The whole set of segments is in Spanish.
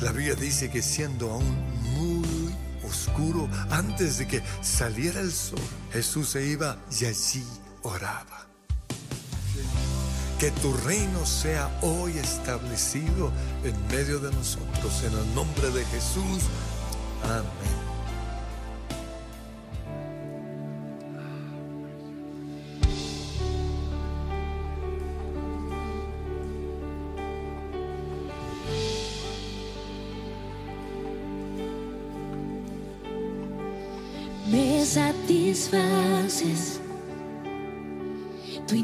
La Biblia dice que siendo aún muy oscuro, antes de que saliera el sol, Jesús se iba y allí oraba. Que tu reino sea hoy establecido en medio de nosotros, en el nombre de Jesús. Amén. these verses. Tu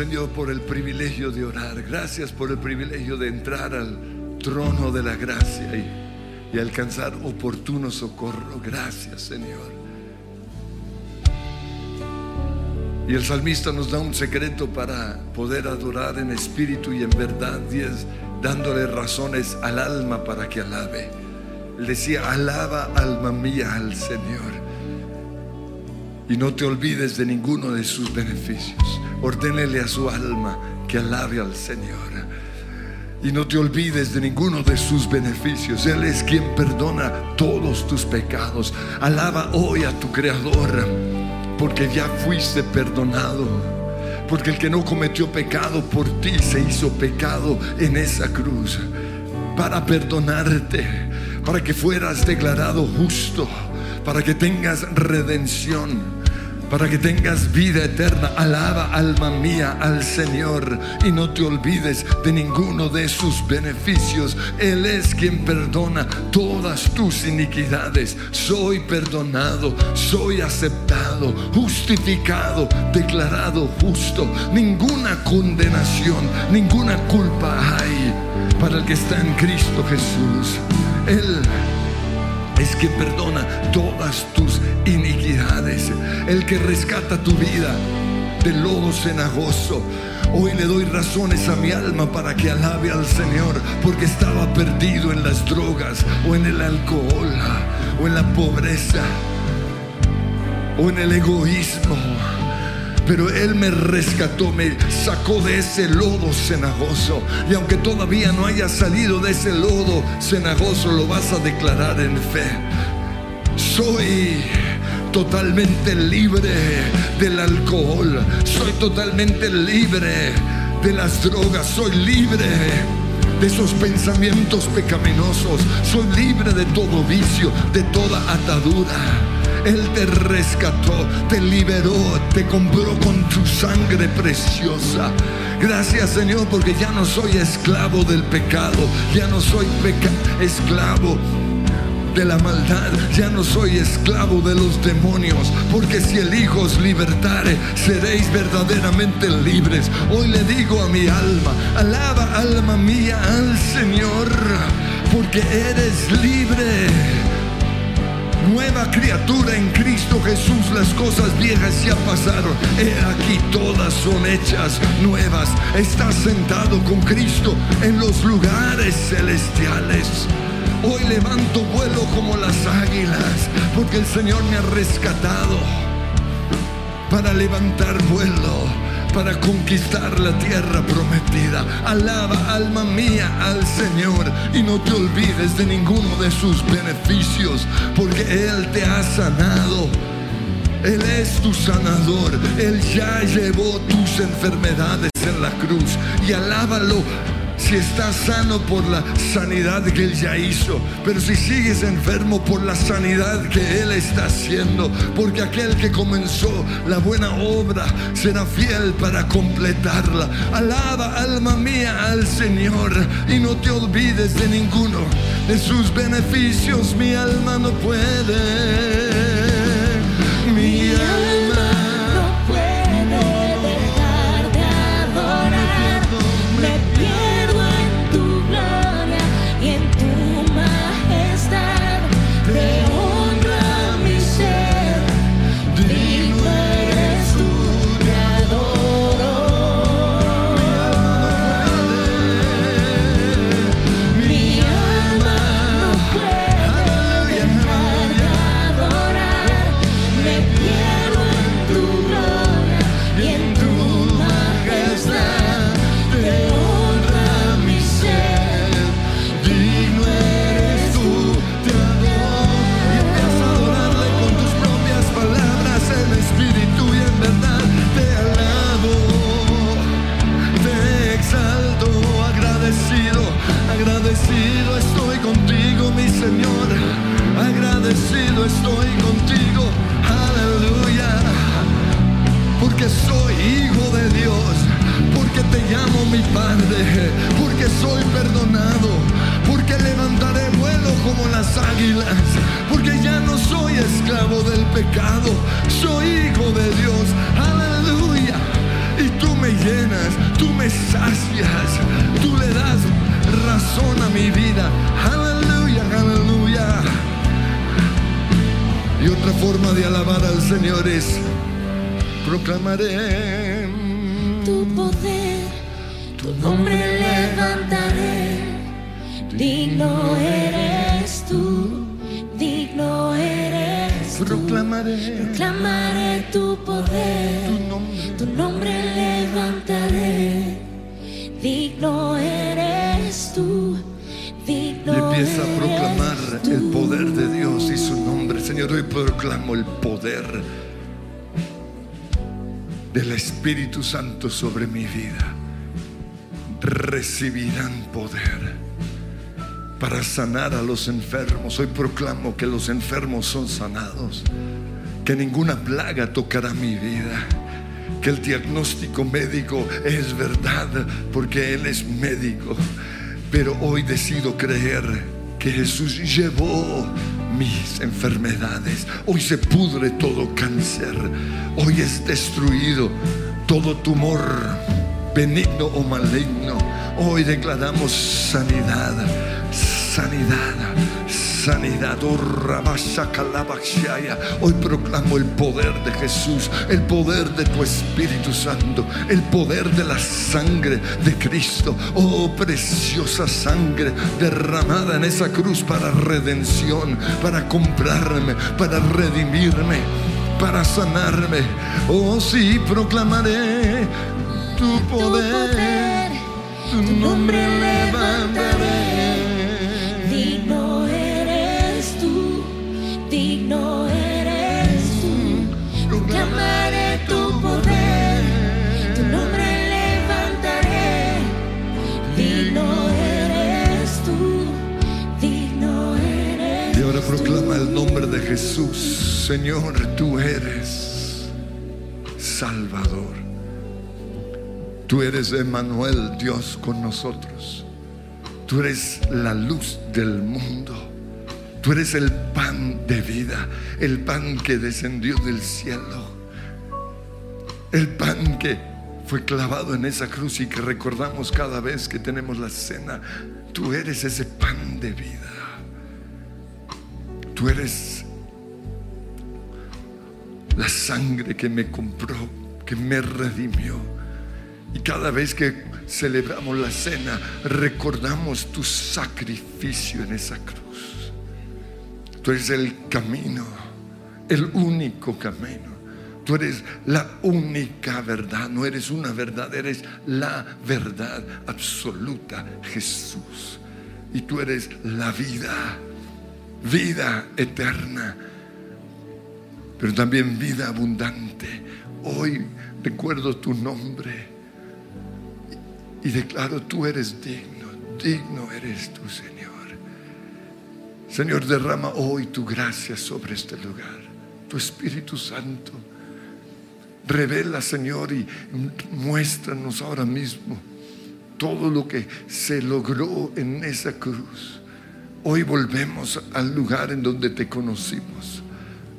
Señor, por el privilegio de orar. Gracias por el privilegio de entrar al trono de la gracia y, y alcanzar oportuno socorro. Gracias, Señor. Y el salmista nos da un secreto para poder adorar en espíritu y en verdad, y es dándole razones al alma para que alabe. Él decía, alaba alma mía al Señor. Y no te olvides de ninguno de sus beneficios. Ordénele a su alma que alabe al Señor. Y no te olvides de ninguno de sus beneficios. Él es quien perdona todos tus pecados. Alaba hoy a tu Creador, porque ya fuiste perdonado. Porque el que no cometió pecado por ti se hizo pecado en esa cruz. Para perdonarte, para que fueras declarado justo, para que tengas redención para que tengas vida eterna. Alaba, alma mía, al Señor y no te olvides de ninguno de sus beneficios. Él es quien perdona todas tus iniquidades. Soy perdonado, soy aceptado, justificado, declarado justo. Ninguna condenación, ninguna culpa hay para el que está en Cristo Jesús. Él es que perdona todas tus iniquidades, el que rescata tu vida del lodo cenagoso. Hoy le doy razones a mi alma para que alabe al Señor, porque estaba perdido en las drogas o en el alcohol o en la pobreza o en el egoísmo. Pero Él me rescató, me sacó de ese lodo cenagoso. Y aunque todavía no haya salido de ese lodo cenagoso, lo vas a declarar en fe. Soy totalmente libre del alcohol. Soy totalmente libre de las drogas. Soy libre de esos pensamientos pecaminosos. Soy libre de todo vicio, de toda atadura. Él te rescató, te liberó, te compró con tu sangre preciosa. Gracias Señor porque ya no soy esclavo del pecado, ya no soy esclavo de la maldad, ya no soy esclavo de los demonios, porque si el Hijo os libertare, seréis verdaderamente libres. Hoy le digo a mi alma, alaba alma mía al Señor, porque eres libre nueva criatura en Cristo Jesús, las cosas viejas ya pasaron, he aquí todas son hechas nuevas. Estás sentado con Cristo en los lugares celestiales. Hoy levanto vuelo como las águilas, porque el Señor me ha rescatado para levantar vuelo para conquistar la tierra prometida. Alaba alma mía al Señor y no te olvides de ninguno de sus beneficios, porque Él te ha sanado. Él es tu sanador, Él ya llevó tus enfermedades en la cruz y alábalo si estás sano por la sanidad que Él ya hizo, pero si sigues enfermo por la sanidad que Él está haciendo, porque aquel que comenzó la buena obra será fiel para completarla. Alaba alma mía al Señor y no te olvides de ninguno de sus beneficios, mi alma no puede. Llamo mi Padre, porque soy perdonado, porque levantaré vuelo como las águilas, porque ya no soy esclavo del pecado, soy hijo de Dios, aleluya. Y tú me llenas, tú me sacias, tú le das razón a mi vida. Aleluya, aleluya. Y otra forma de alabar al Señor es proclamaré tu poder, tu nombre levantaré. Digno eres tú, digno eres tú. proclamaré Proclamaré tu poder, tu nombre. tu nombre levantaré. Digno eres tú, digno Y empieza a proclamar eres tú. el poder de Dios y su nombre. Señor, hoy proclamo el poder del Espíritu Santo sobre mi vida. Recibirán poder para sanar a los enfermos. Hoy proclamo que los enfermos son sanados, que ninguna plaga tocará mi vida. Que el diagnóstico médico es verdad porque Él es médico. Pero hoy decido creer que Jesús llevó mis enfermedades. Hoy se pudre todo cáncer. Hoy es destruido todo tumor benigno o maligno. Hoy declaramos sanidad, sanidad, sanidad. Oh. Hoy proclamo el poder de Jesús, el poder de tu Espíritu Santo, el poder de la sangre de Cristo. Oh, preciosa sangre derramada en esa cruz para redención, para comprarme, para redimirme, para sanarme. Oh, sí, proclamaré tu poder, tu nombre levantaré. Digno eres tú, digno eres tú. Proclamaré tu poder, tu nombre levantaré. Digno eres tú, digno eres Y ahora tú. proclama el nombre de Jesús. Señor, tú eres Salvador. Tú eres Emmanuel, Dios con nosotros. Tú eres la luz del mundo. Tú eres el pan de vida, el pan que descendió del cielo. El pan que fue clavado en esa cruz y que recordamos cada vez que tenemos la cena. Tú eres ese pan de vida. Tú eres la sangre que me compró, que me redimió. Y cada vez que celebramos la cena, recordamos tu sacrificio en esa cruz. Tú eres el camino, el único camino. Tú eres la única verdad, no eres una verdad, eres la verdad absoluta, Jesús. Y tú eres la vida, vida eterna, pero también vida abundante. Hoy recuerdo tu nombre y declaro, tú eres digno, digno eres tú, Señor. Señor, derrama hoy tu gracia sobre este lugar, tu Espíritu Santo. Revela, Señor, y muéstranos ahora mismo todo lo que se logró en esa cruz. Hoy volvemos al lugar en donde te conocimos,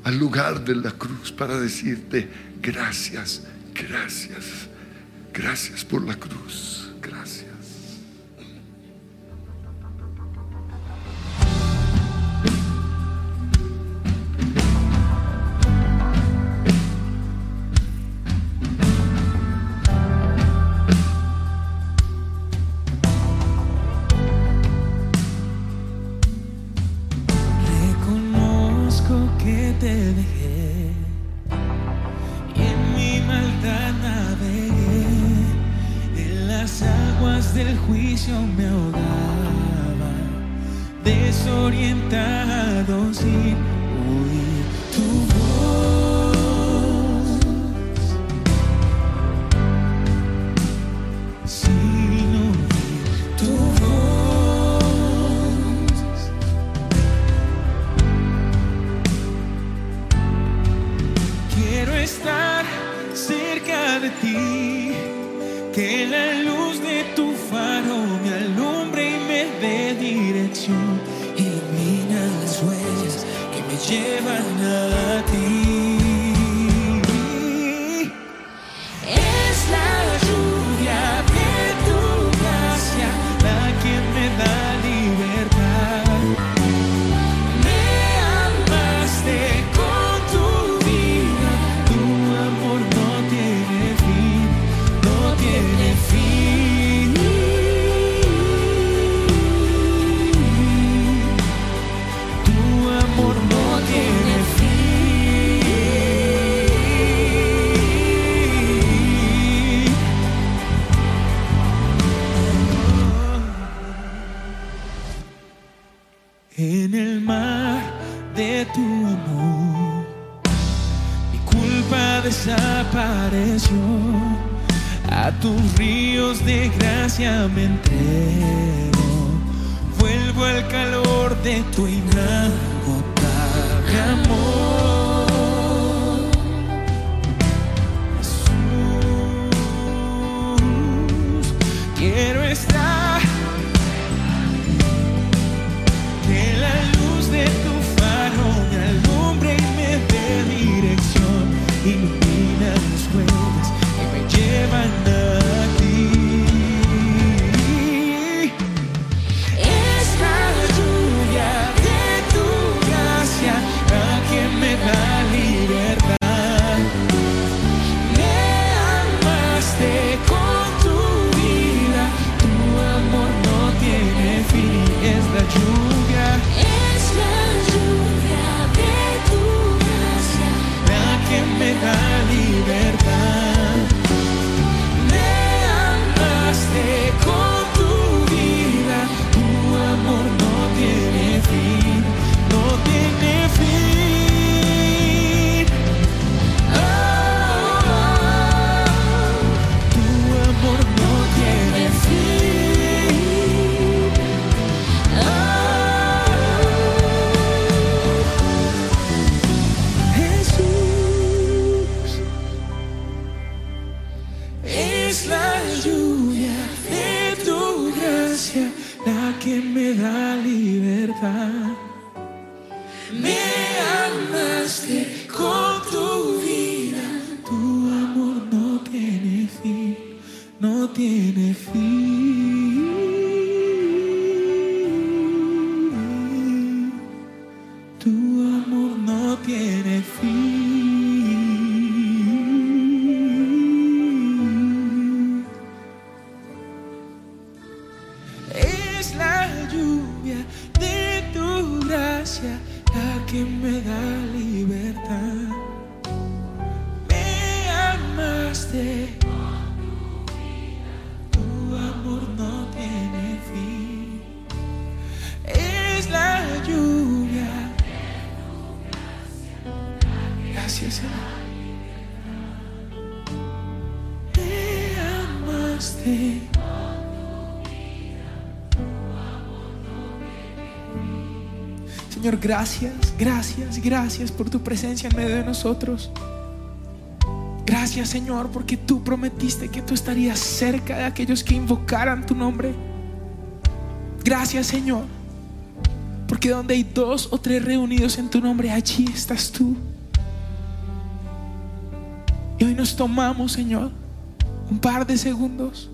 al lugar de la cruz, para decirte gracias, gracias, gracias por la cruz, gracias. Gracias, gracias, gracias por tu presencia en medio de nosotros. Gracias, Señor, porque tú prometiste que tú estarías cerca de aquellos que invocaran tu nombre. Gracias, Señor, porque donde hay dos o tres reunidos en tu nombre, allí estás tú. Y hoy nos tomamos, Señor, un par de segundos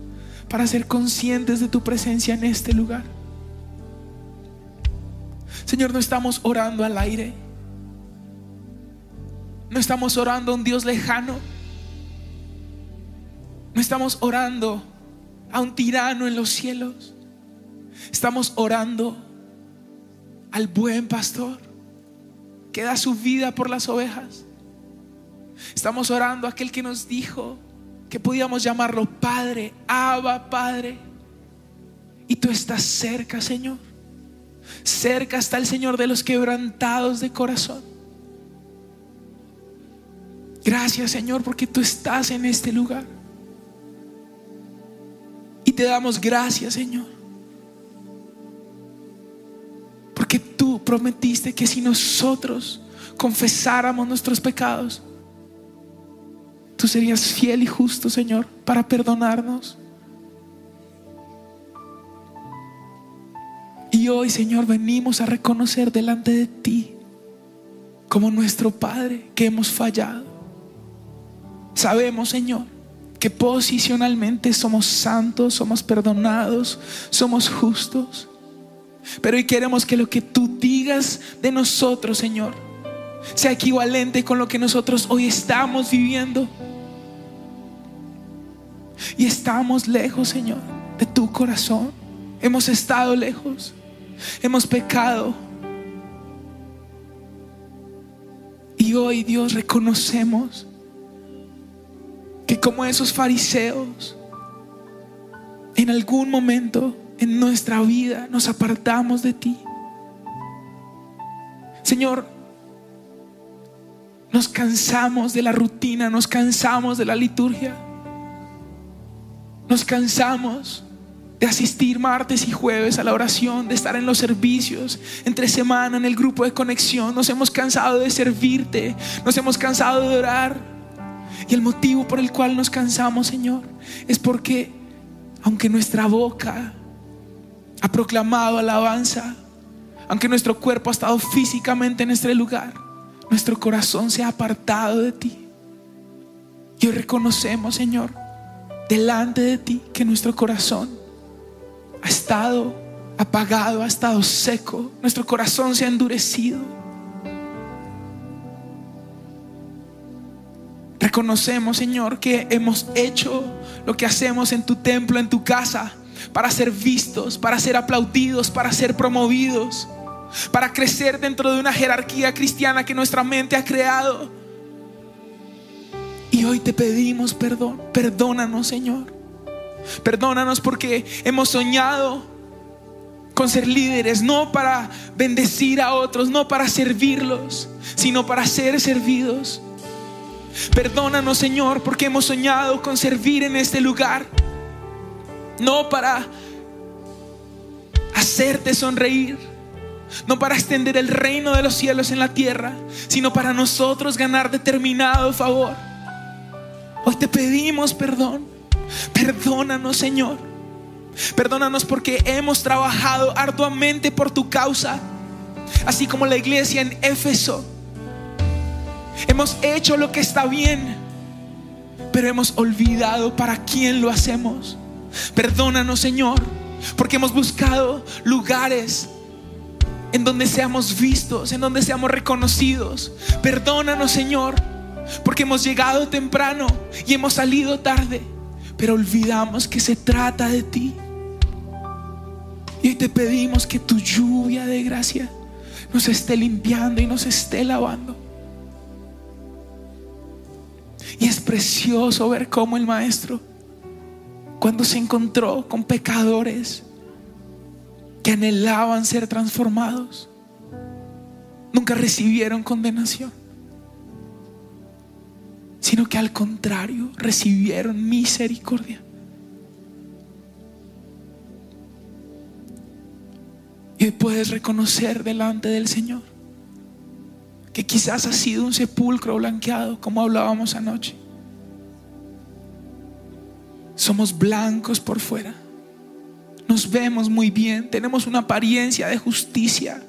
para ser conscientes de tu presencia en este lugar. Señor, no estamos orando al aire. No estamos orando a un Dios lejano. No estamos orando a un tirano en los cielos. Estamos orando al buen pastor que da su vida por las ovejas. Estamos orando a aquel que nos dijo que podíamos llamarlo Padre, Abba, Padre. Y tú estás cerca, Señor. Cerca está el Señor de los quebrantados de corazón. Gracias Señor porque tú estás en este lugar. Y te damos gracias Señor. Porque tú prometiste que si nosotros confesáramos nuestros pecados, tú serías fiel y justo Señor para perdonarnos. Y hoy, Señor, venimos a reconocer delante de ti como nuestro Padre que hemos fallado. Sabemos, Señor, que posicionalmente somos santos, somos perdonados, somos justos. Pero hoy queremos que lo que tú digas de nosotros, Señor, sea equivalente con lo que nosotros hoy estamos viviendo. Y estamos lejos, Señor, de tu corazón. Hemos estado lejos. Hemos pecado. Y hoy, Dios, reconocemos que como esos fariseos, en algún momento en nuestra vida nos apartamos de ti. Señor, nos cansamos de la rutina, nos cansamos de la liturgia. Nos cansamos de asistir martes y jueves a la oración, de estar en los servicios, entre semana en el grupo de conexión. Nos hemos cansado de servirte, nos hemos cansado de orar. Y el motivo por el cual nos cansamos, Señor, es porque aunque nuestra boca ha proclamado alabanza, aunque nuestro cuerpo ha estado físicamente en este lugar, nuestro corazón se ha apartado de ti. Y hoy reconocemos, Señor, delante de ti que nuestro corazón ha estado apagado, ha estado seco, nuestro corazón se ha endurecido. Reconocemos, Señor, que hemos hecho lo que hacemos en tu templo, en tu casa, para ser vistos, para ser aplaudidos, para ser promovidos, para crecer dentro de una jerarquía cristiana que nuestra mente ha creado. Y hoy te pedimos perdón, perdónanos, Señor. Perdónanos porque hemos soñado con ser líderes, no para bendecir a otros, no para servirlos, sino para ser servidos. Perdónanos, Señor, porque hemos soñado con servir en este lugar, no para hacerte sonreír, no para extender el reino de los cielos en la tierra, sino para nosotros ganar determinado favor. Hoy te pedimos perdón. Perdónanos, Señor. Perdónanos porque hemos trabajado arduamente por tu causa, así como la iglesia en Éfeso. Hemos hecho lo que está bien, pero hemos olvidado para quién lo hacemos. Perdónanos, Señor, porque hemos buscado lugares en donde seamos vistos, en donde seamos reconocidos. Perdónanos, Señor, porque hemos llegado temprano y hemos salido tarde, pero olvidamos que se trata de ti. Y hoy te pedimos que tu lluvia de gracia nos esté limpiando y nos esté lavando. Y es precioso ver cómo el maestro, cuando se encontró con pecadores que anhelaban ser transformados, nunca recibieron condenación, sino que al contrario recibieron misericordia. Y puedes reconocer delante del Señor que quizás ha sido un sepulcro blanqueado, como hablábamos anoche. Somos blancos por fuera. Nos vemos muy bien, tenemos una apariencia de justicia,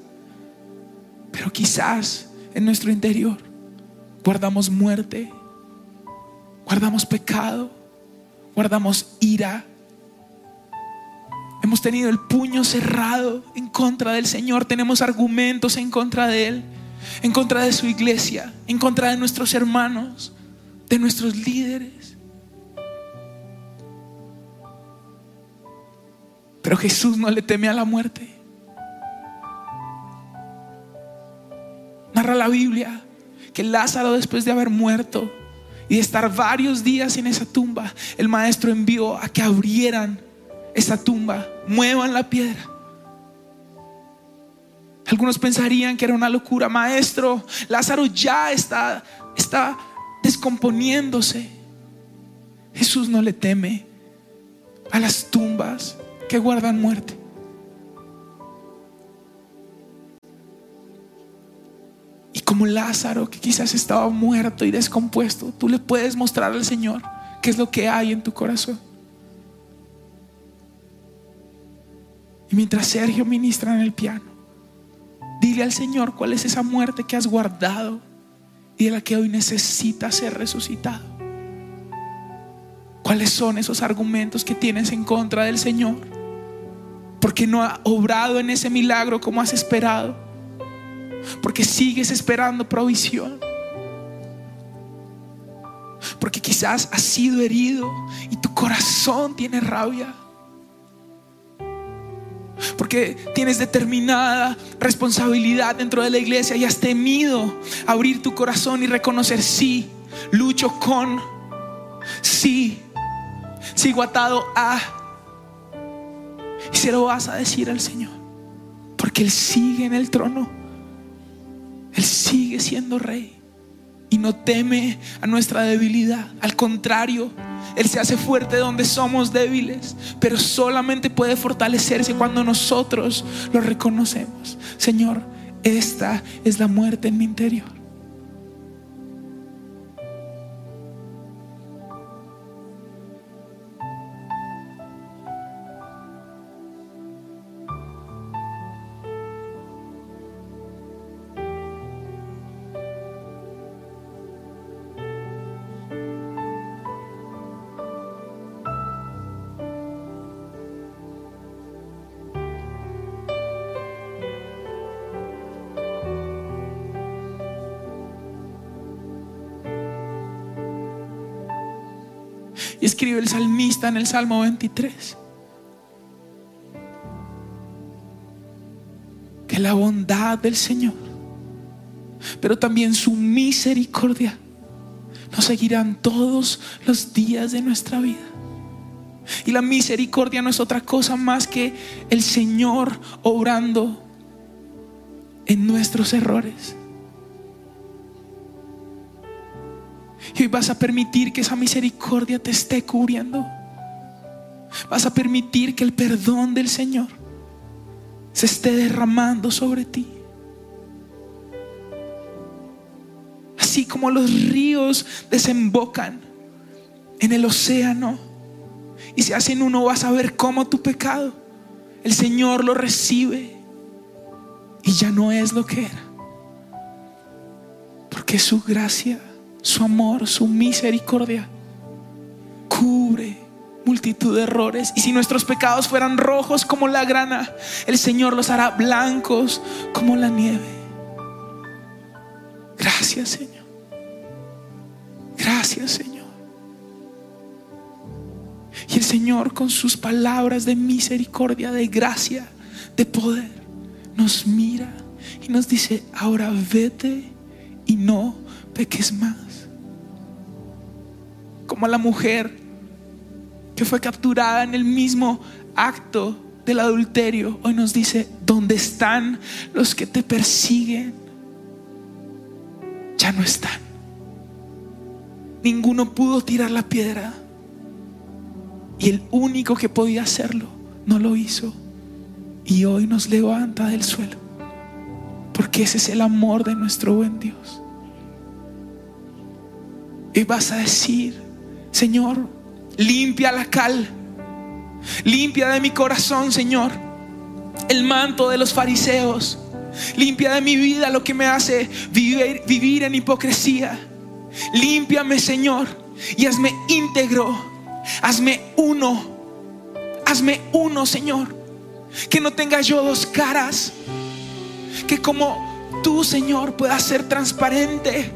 pero quizás en nuestro interior guardamos muerte, guardamos pecado, guardamos ira. Hemos tenido el puño cerrado en contra del Señor, tenemos argumentos en contra de Él, en contra de su iglesia, en contra de nuestros hermanos, de nuestros líderes. Pero Jesús no le teme a la muerte. Narra la Biblia que Lázaro después de haber muerto y de estar varios días en esa tumba, el maestro envió a que abrieran esa tumba, muevan la piedra. Algunos pensarían que era una locura, maestro, Lázaro ya está, está descomponiéndose. Jesús no le teme a las tumbas que guardan muerte. Y como Lázaro, que quizás estaba muerto y descompuesto, tú le puedes mostrar al Señor qué es lo que hay en tu corazón. Y mientras Sergio ministra en el piano, dile al Señor cuál es esa muerte que has guardado y de la que hoy necesitas ser resucitado. ¿Cuáles son esos argumentos que tienes en contra del Señor? Porque no ha obrado en ese milagro como has esperado. Porque sigues esperando provisión. Porque quizás has sido herido y tu corazón tiene rabia. Porque tienes determinada responsabilidad dentro de la iglesia y has temido abrir tu corazón y reconocer, sí, lucho con, sí, sigo atado a. Y se lo vas a decir al Señor, porque Él sigue en el trono. Él sigue siendo rey y no teme a nuestra debilidad. Al contrario, Él se hace fuerte donde somos débiles, pero solamente puede fortalecerse cuando nosotros lo reconocemos. Señor, esta es la muerte en mi interior. Escribe el salmista en el Salmo 23. Que la bondad del Señor, pero también su misericordia, nos seguirán todos los días de nuestra vida. Y la misericordia no es otra cosa más que el Señor obrando en nuestros errores. Y hoy vas a permitir que esa misericordia te esté cubriendo. Vas a permitir que el perdón del Señor se esté derramando sobre ti. Así como los ríos desembocan en el océano y se hacen uno, vas a ver cómo tu pecado, el Señor lo recibe y ya no es lo que era. Porque su gracia su amor, su misericordia cubre multitud de errores. Y si nuestros pecados fueran rojos como la grana, el Señor los hará blancos como la nieve. Gracias, Señor. Gracias, Señor. Y el Señor con sus palabras de misericordia, de gracia, de poder, nos mira y nos dice, ahora vete y no peques más como la mujer que fue capturada en el mismo acto del adulterio. Hoy nos dice, ¿dónde están los que te persiguen? Ya no están. Ninguno pudo tirar la piedra. Y el único que podía hacerlo no lo hizo. Y hoy nos levanta del suelo. Porque ese es el amor de nuestro buen Dios. Y vas a decir, Señor, limpia la cal, limpia de mi corazón, Señor, el manto de los fariseos, limpia de mi vida lo que me hace vivir, vivir en hipocresía. Límpiame, Señor, y hazme íntegro, hazme uno, hazme uno, Señor, que no tenga yo dos caras, que como tú, Señor, puedas ser transparente,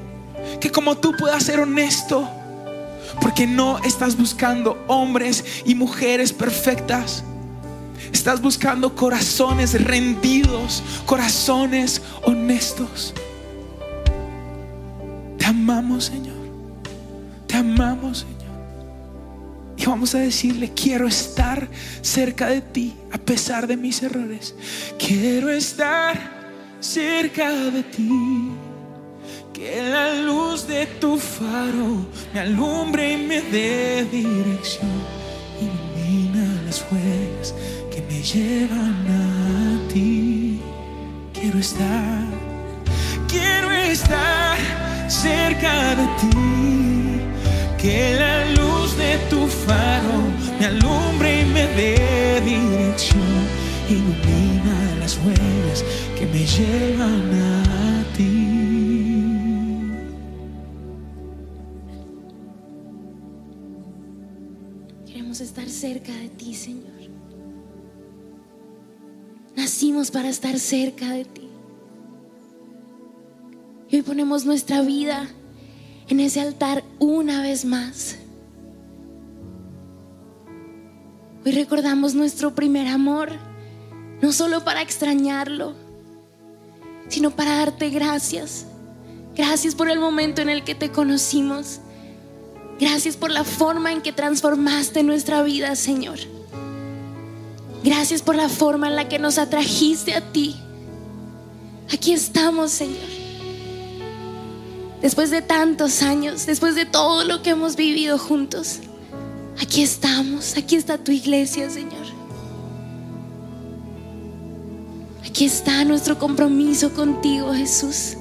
que como tú puedas ser honesto porque no estás buscando hombres y mujeres perfectas. Estás buscando corazones rendidos, corazones honestos. Te amamos, Señor. Te amamos, Señor. Y vamos a decirle, quiero estar cerca de ti a pesar de mis errores. Quiero estar cerca de ti. Que la luz de tu faro me alumbre y me dé dirección. Ilumina las huellas que me llevan a ti. Quiero estar, quiero estar cerca de ti. Que la luz de tu faro me alumbre y me dé dirección. Ilumina las huellas que me llevan a ti. Cerca de ti, Señor. Nacimos para estar cerca de ti. Y hoy ponemos nuestra vida en ese altar una vez más. Hoy recordamos nuestro primer amor, no solo para extrañarlo, sino para darte gracias. Gracias por el momento en el que te conocimos. Gracias por la forma en que transformaste nuestra vida, Señor. Gracias por la forma en la que nos atrajiste a ti. Aquí estamos, Señor. Después de tantos años, después de todo lo que hemos vivido juntos, aquí estamos, aquí está tu iglesia, Señor. Aquí está nuestro compromiso contigo, Jesús.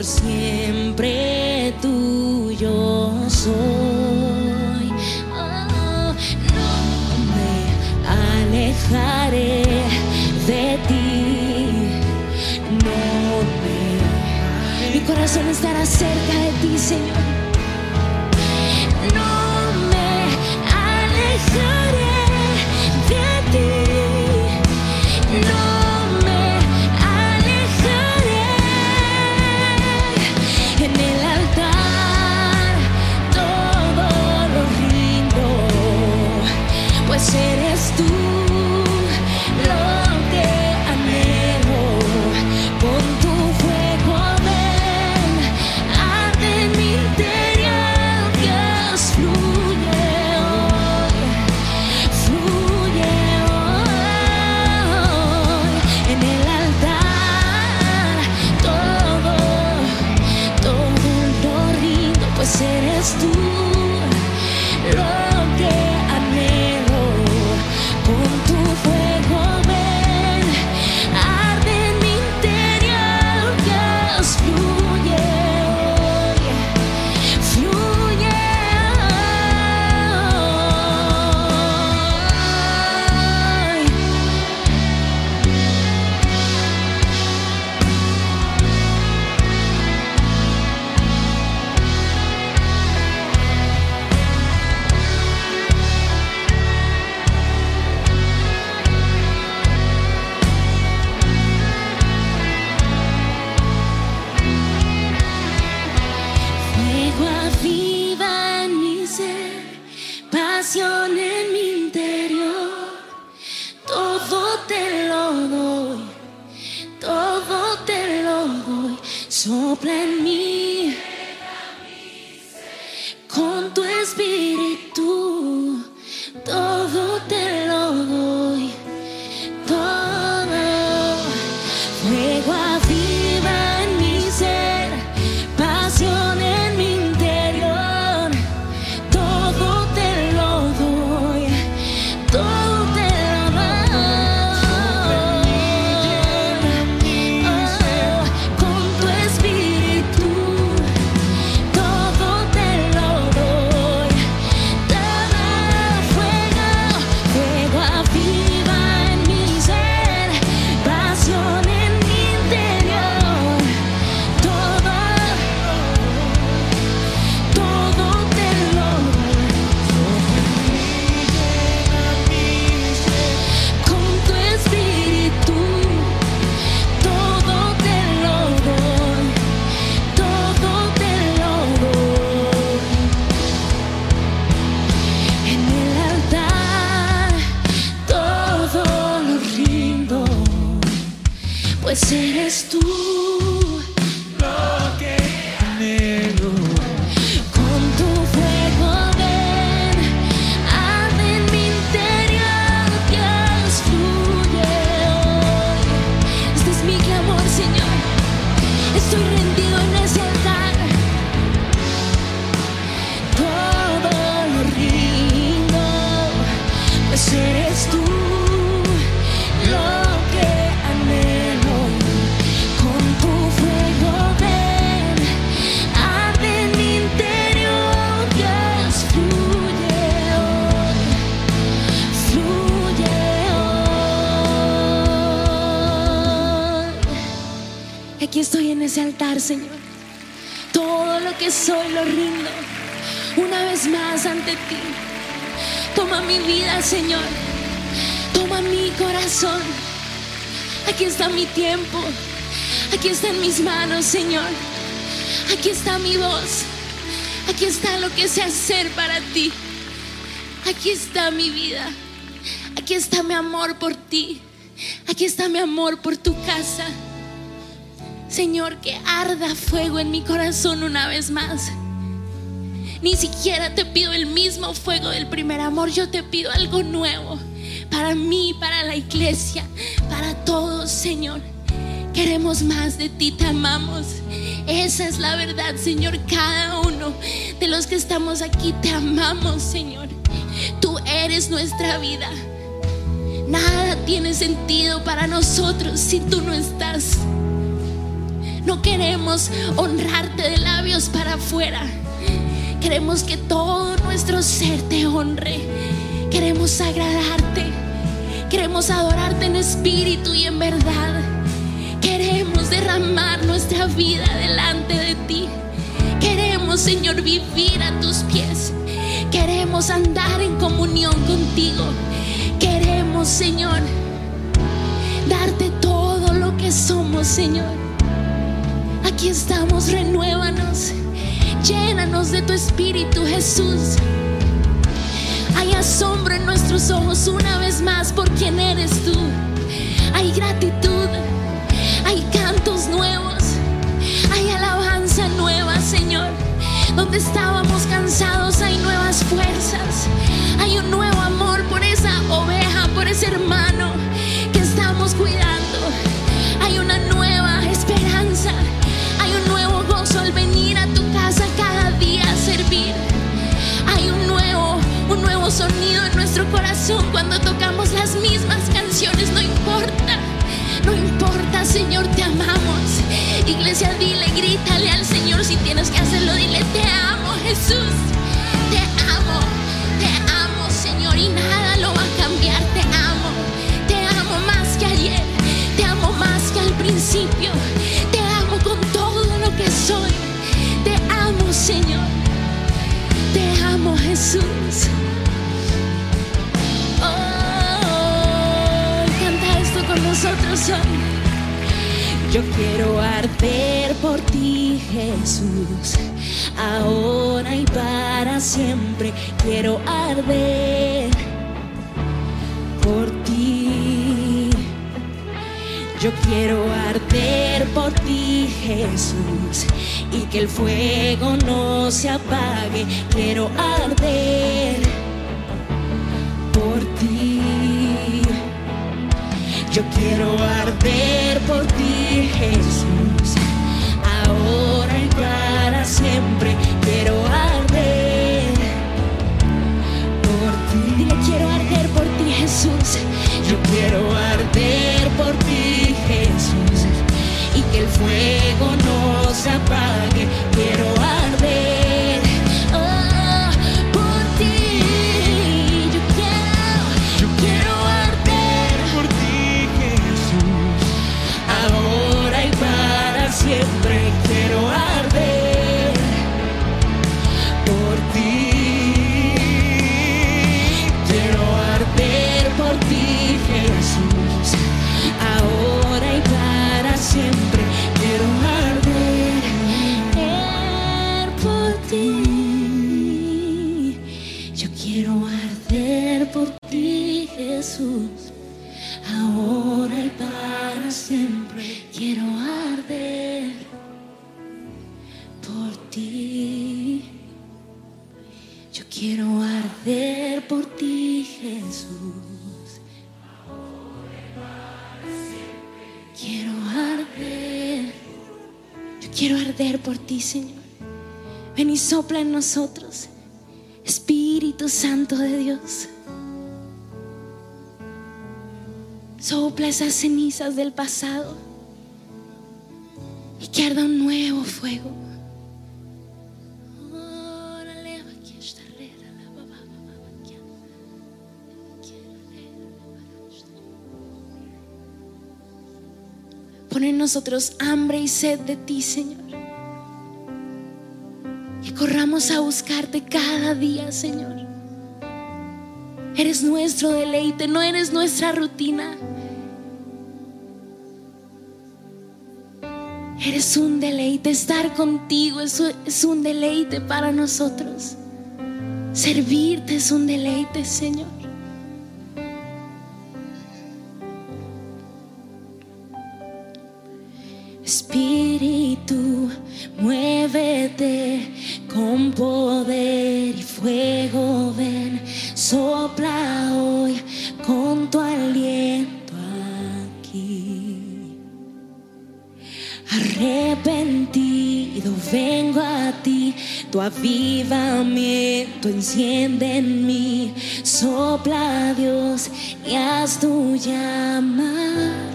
por siempre tuyo soy. Oh, no me alejaré de ti, no me. Mi corazón estará cerca de ti, Señor. plan me. Todo lo que soy lo rindo una vez más ante ti. Toma mi vida, Señor. Toma mi corazón. Aquí está mi tiempo. Aquí está en mis manos, Señor. Aquí está mi voz. Aquí está lo que sé hacer para ti. Aquí está mi vida. Aquí está mi amor por ti. Aquí está mi amor por tu casa. Señor, que arda fuego en mi corazón una vez más. Ni siquiera te pido el mismo fuego del primer amor, yo te pido algo nuevo para mí, para la iglesia, para todos, Señor. Queremos más de ti, te amamos. Esa es la verdad, Señor. Cada uno de los que estamos aquí te amamos, Señor. Tú eres nuestra vida. Nada tiene sentido para nosotros si tú no estás. No queremos honrarte de labios para afuera. Queremos que todo nuestro ser te honre. Queremos agradarte. Queremos adorarte en espíritu y en verdad. Queremos derramar nuestra vida delante de ti. Queremos, Señor, vivir a tus pies. Queremos andar en comunión contigo. Queremos, Señor, darte todo lo que somos, Señor. Aquí estamos, renuévanos. Llénanos de tu espíritu, Jesús. Hay asombro en nuestros ojos una vez más por quien eres tú. Hay gratitud, hay cantos nuevos, hay alabanza nueva, Señor. Donde estábamos cuando tocamos las mismas canciones. No importa, no importa, Señor, te amamos. Iglesia, dile, grítale al Señor si tienes que hacerlo. Dile, te amo, Jesús. Yo quiero arder por ti, Jesús. Ahora y para siempre quiero arder por ti. Yo quiero arder por ti, Jesús, y que el fuego no se apague. Quiero arder por ti. Yo quiero arder por ti, Jesús, ahora y para siempre. Quiero arder por ti. Dile, quiero arder por ti, Jesús. Yo quiero arder por ti, Jesús, y que el fuego no se apague. Quiero nosotros. Espíritu Santo de Dios. Sopla esas cenizas del pasado y que arda un nuevo fuego. Pon en nosotros hambre y sed de ti, Señor. Corramos a buscarte cada día, Señor. Eres nuestro deleite, no eres nuestra rutina. Eres un deleite, estar contigo es, un deleite para nosotros. Servirte es un deleite, Señor. Espíritu Muévete con poder y fuego, ven, sopla hoy con tu aliento aquí. Arrepentido vengo a ti, tu avivamiento enciende en mí, sopla Dios y haz tu llamar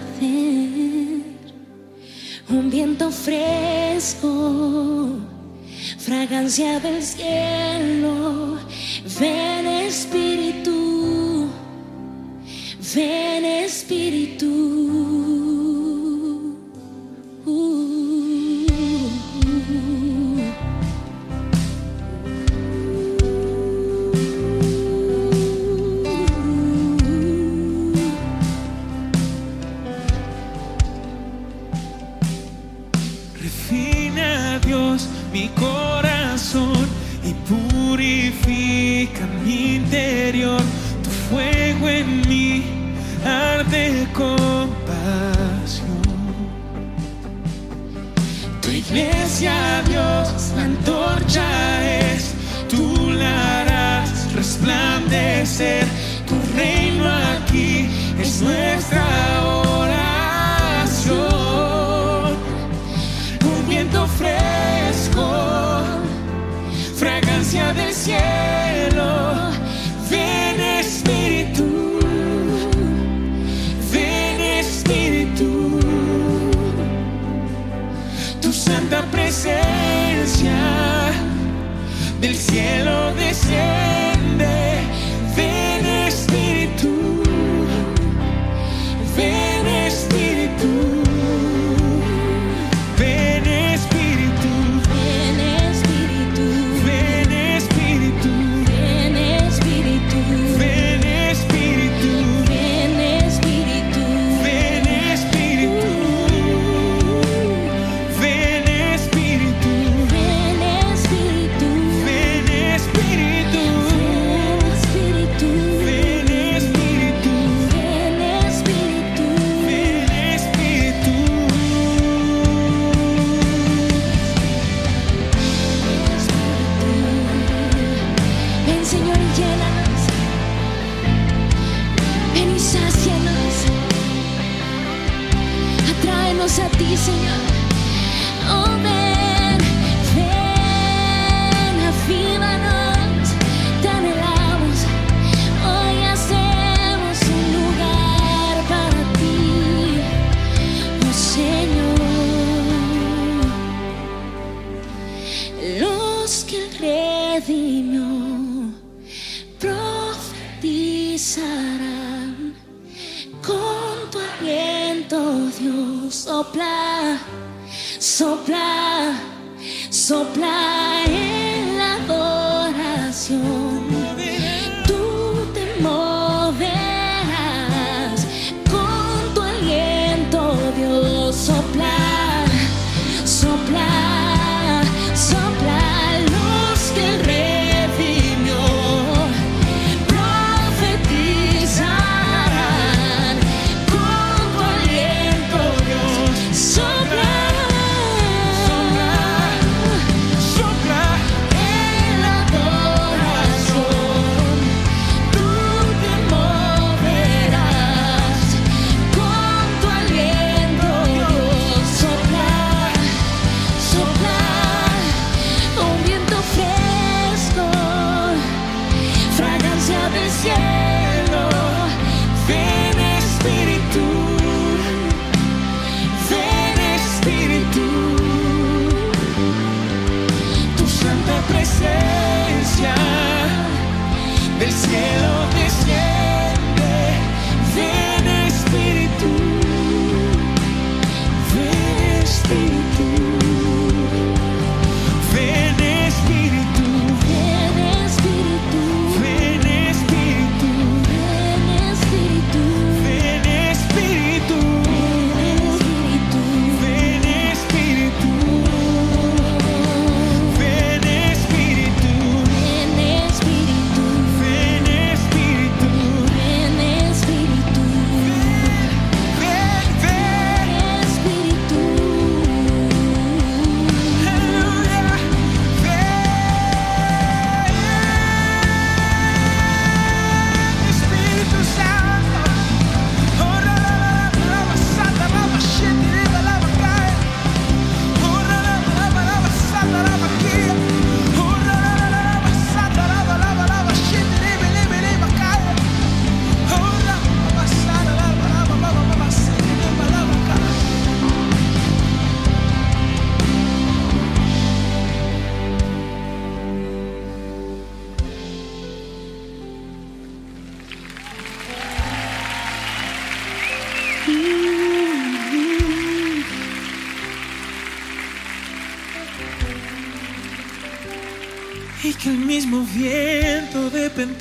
un viento fresco, fragancia del cielo. Ven Espíritu, ven Espíritu.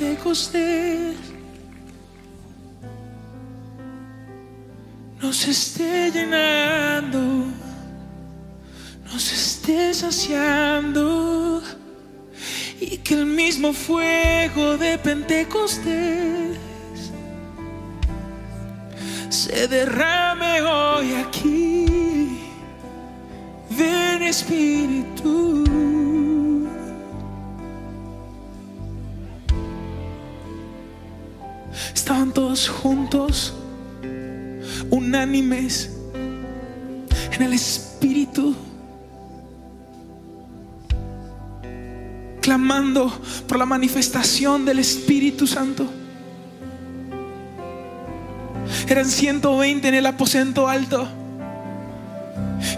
Pentecostés nos esté llenando, nos esté saciando. Y que el mismo fuego de Pentecostés se derrame hoy aquí. Ven Espíritu. Estaban todos juntos, unánimes, en el Espíritu, clamando por la manifestación del Espíritu Santo. Eran 120 en el aposento alto.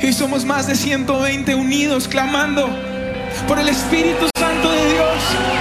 Y somos más de 120 unidos clamando por el Espíritu Santo de Dios.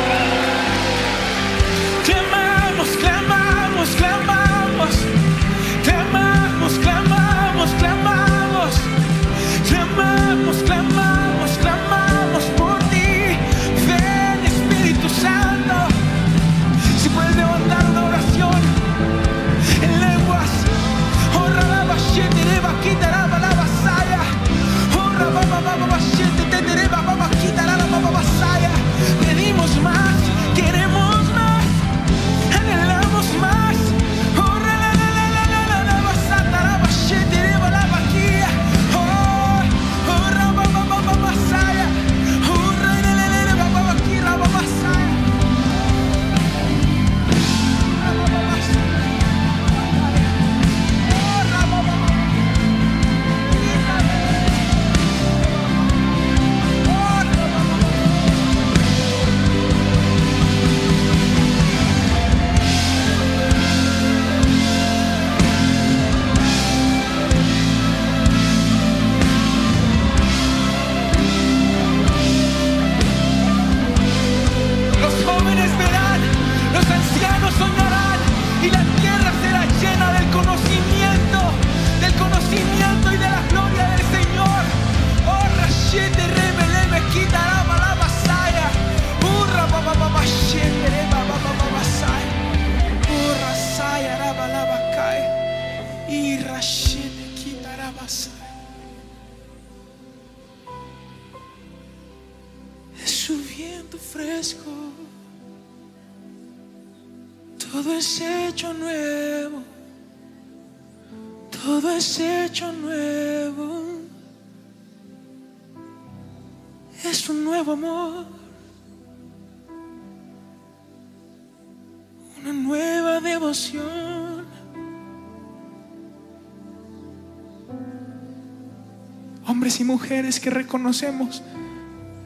Mujeres que reconocemos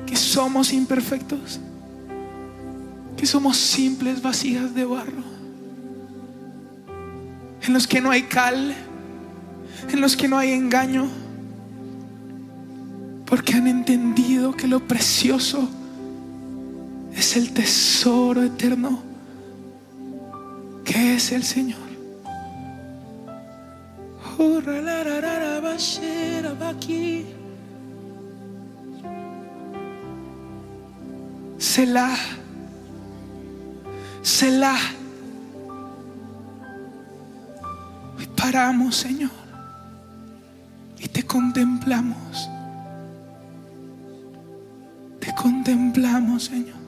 que somos imperfectos, que somos simples vasijas de barro, en los que no hay cal, en los que no hay engaño, porque han entendido que lo precioso es el tesoro eterno que es el Señor. Oh, Selah. Selah. Paramos, Señor, y te contemplamos. Te contemplamos, Señor.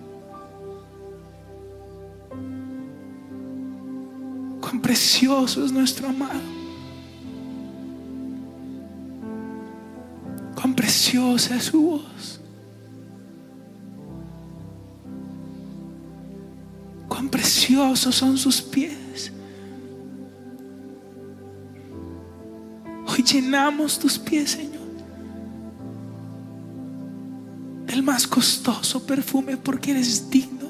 Cuán precioso es nuestro amado. Cuán preciosa es su voz. Preciosos son sus pies. Hoy llenamos tus pies, Señor. El más costoso perfume porque eres digno.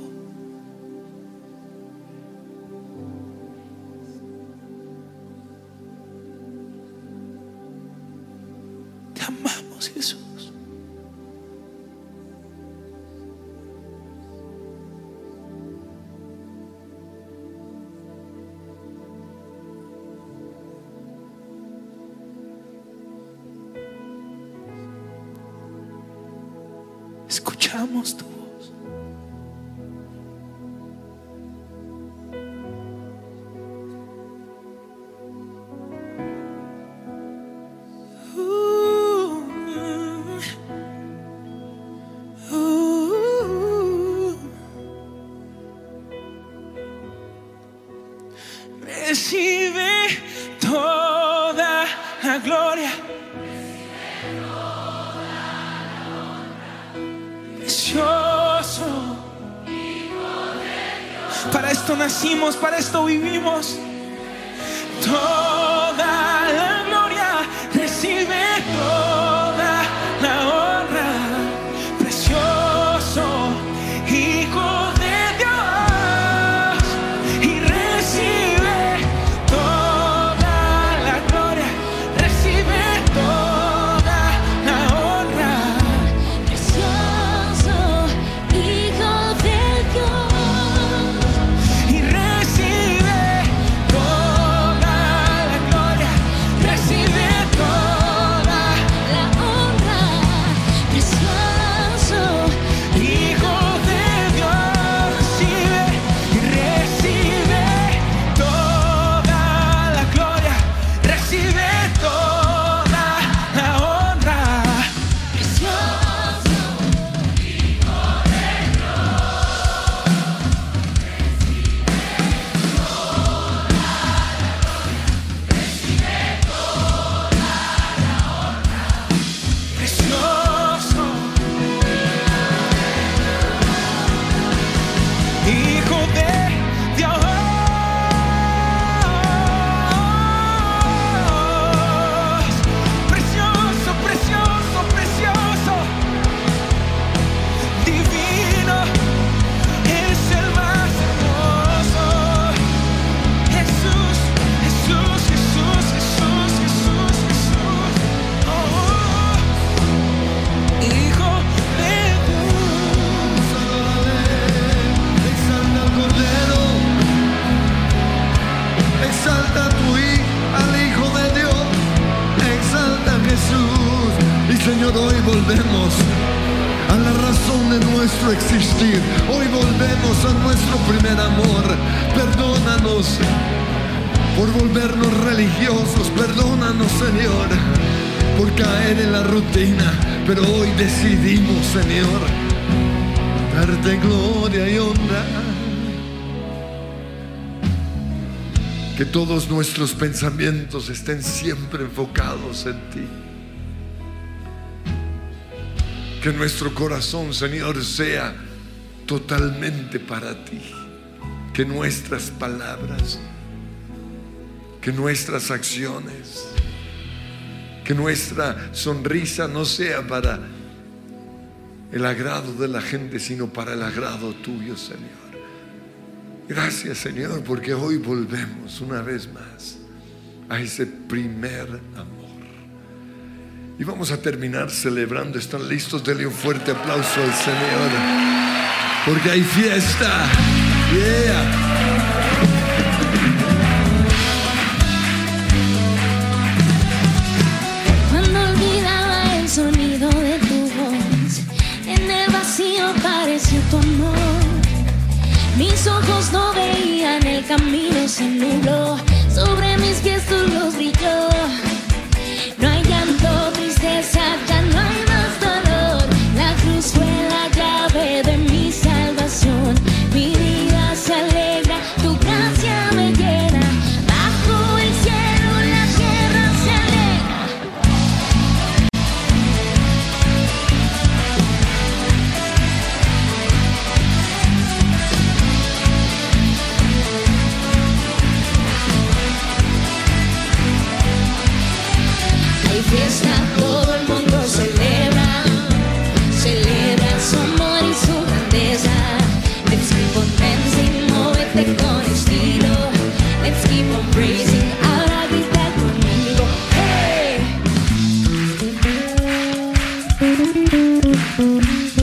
darte gloria y honra. Que todos nuestros pensamientos estén siempre enfocados en ti. Que nuestro corazón, Señor, sea totalmente para ti. Que nuestras palabras, que nuestras acciones, que nuestra sonrisa no sea para el agrado de la gente, sino para el agrado tuyo, Señor. Gracias, Señor, porque hoy volvemos una vez más a ese primer amor. Y vamos a terminar celebrando. ¿Están listos? Dele un fuerte aplauso al Señor. Porque hay fiesta. Yeah. amor. Mis ojos no veían, el camino se nubló, sobre mis pies tú los brilló. Música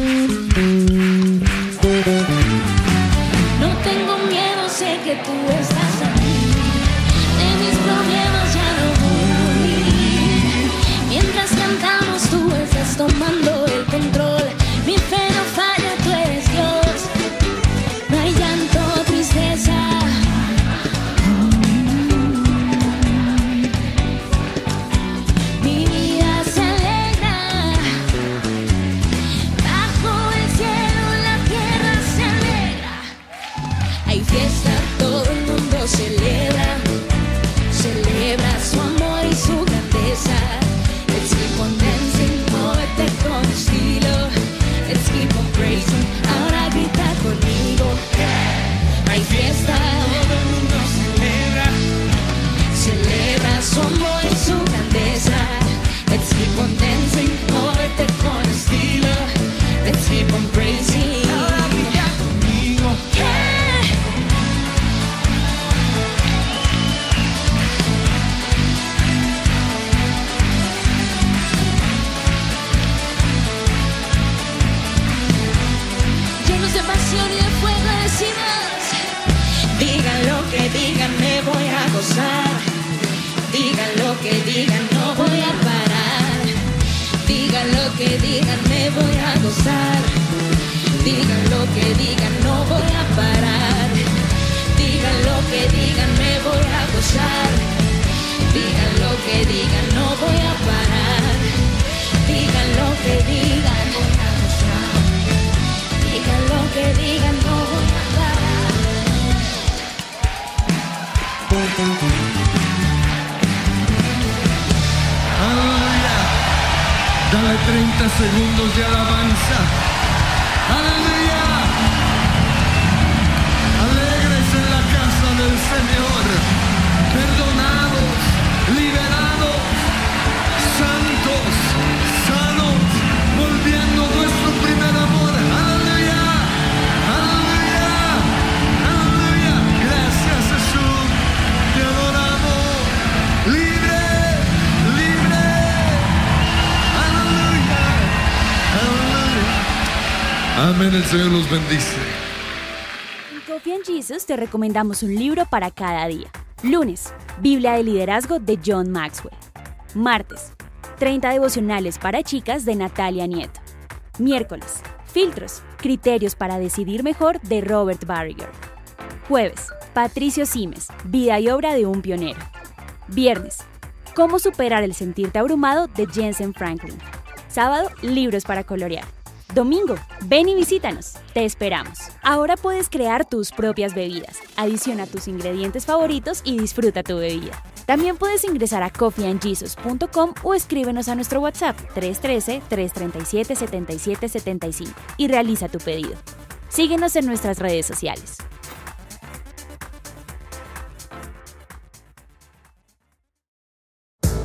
Aleluya. Dale 30 segundos de alabanza. Aleluya. Alegres en la casa del Señor. Amén. El Señor los bendice. En Coffee and Jesus te recomendamos un libro para cada día. Lunes, Biblia de Liderazgo de John Maxwell. Martes, 30 devocionales para chicas de Natalia Nieto. Miércoles, Filtros, Criterios para Decidir Mejor de Robert Barriger. Jueves, Patricio Simes, Vida y Obra de un Pionero. Viernes, Cómo superar el sentirte abrumado de Jensen Franklin. Sábado, Libros para colorear. Domingo, ven y visítanos. Te esperamos. Ahora puedes crear tus propias bebidas. Adiciona tus ingredientes favoritos y disfruta tu bebida. También puedes ingresar a coffeeandjesus.com o escríbenos a nuestro WhatsApp 313-337-7775 y realiza tu pedido. Síguenos en nuestras redes sociales.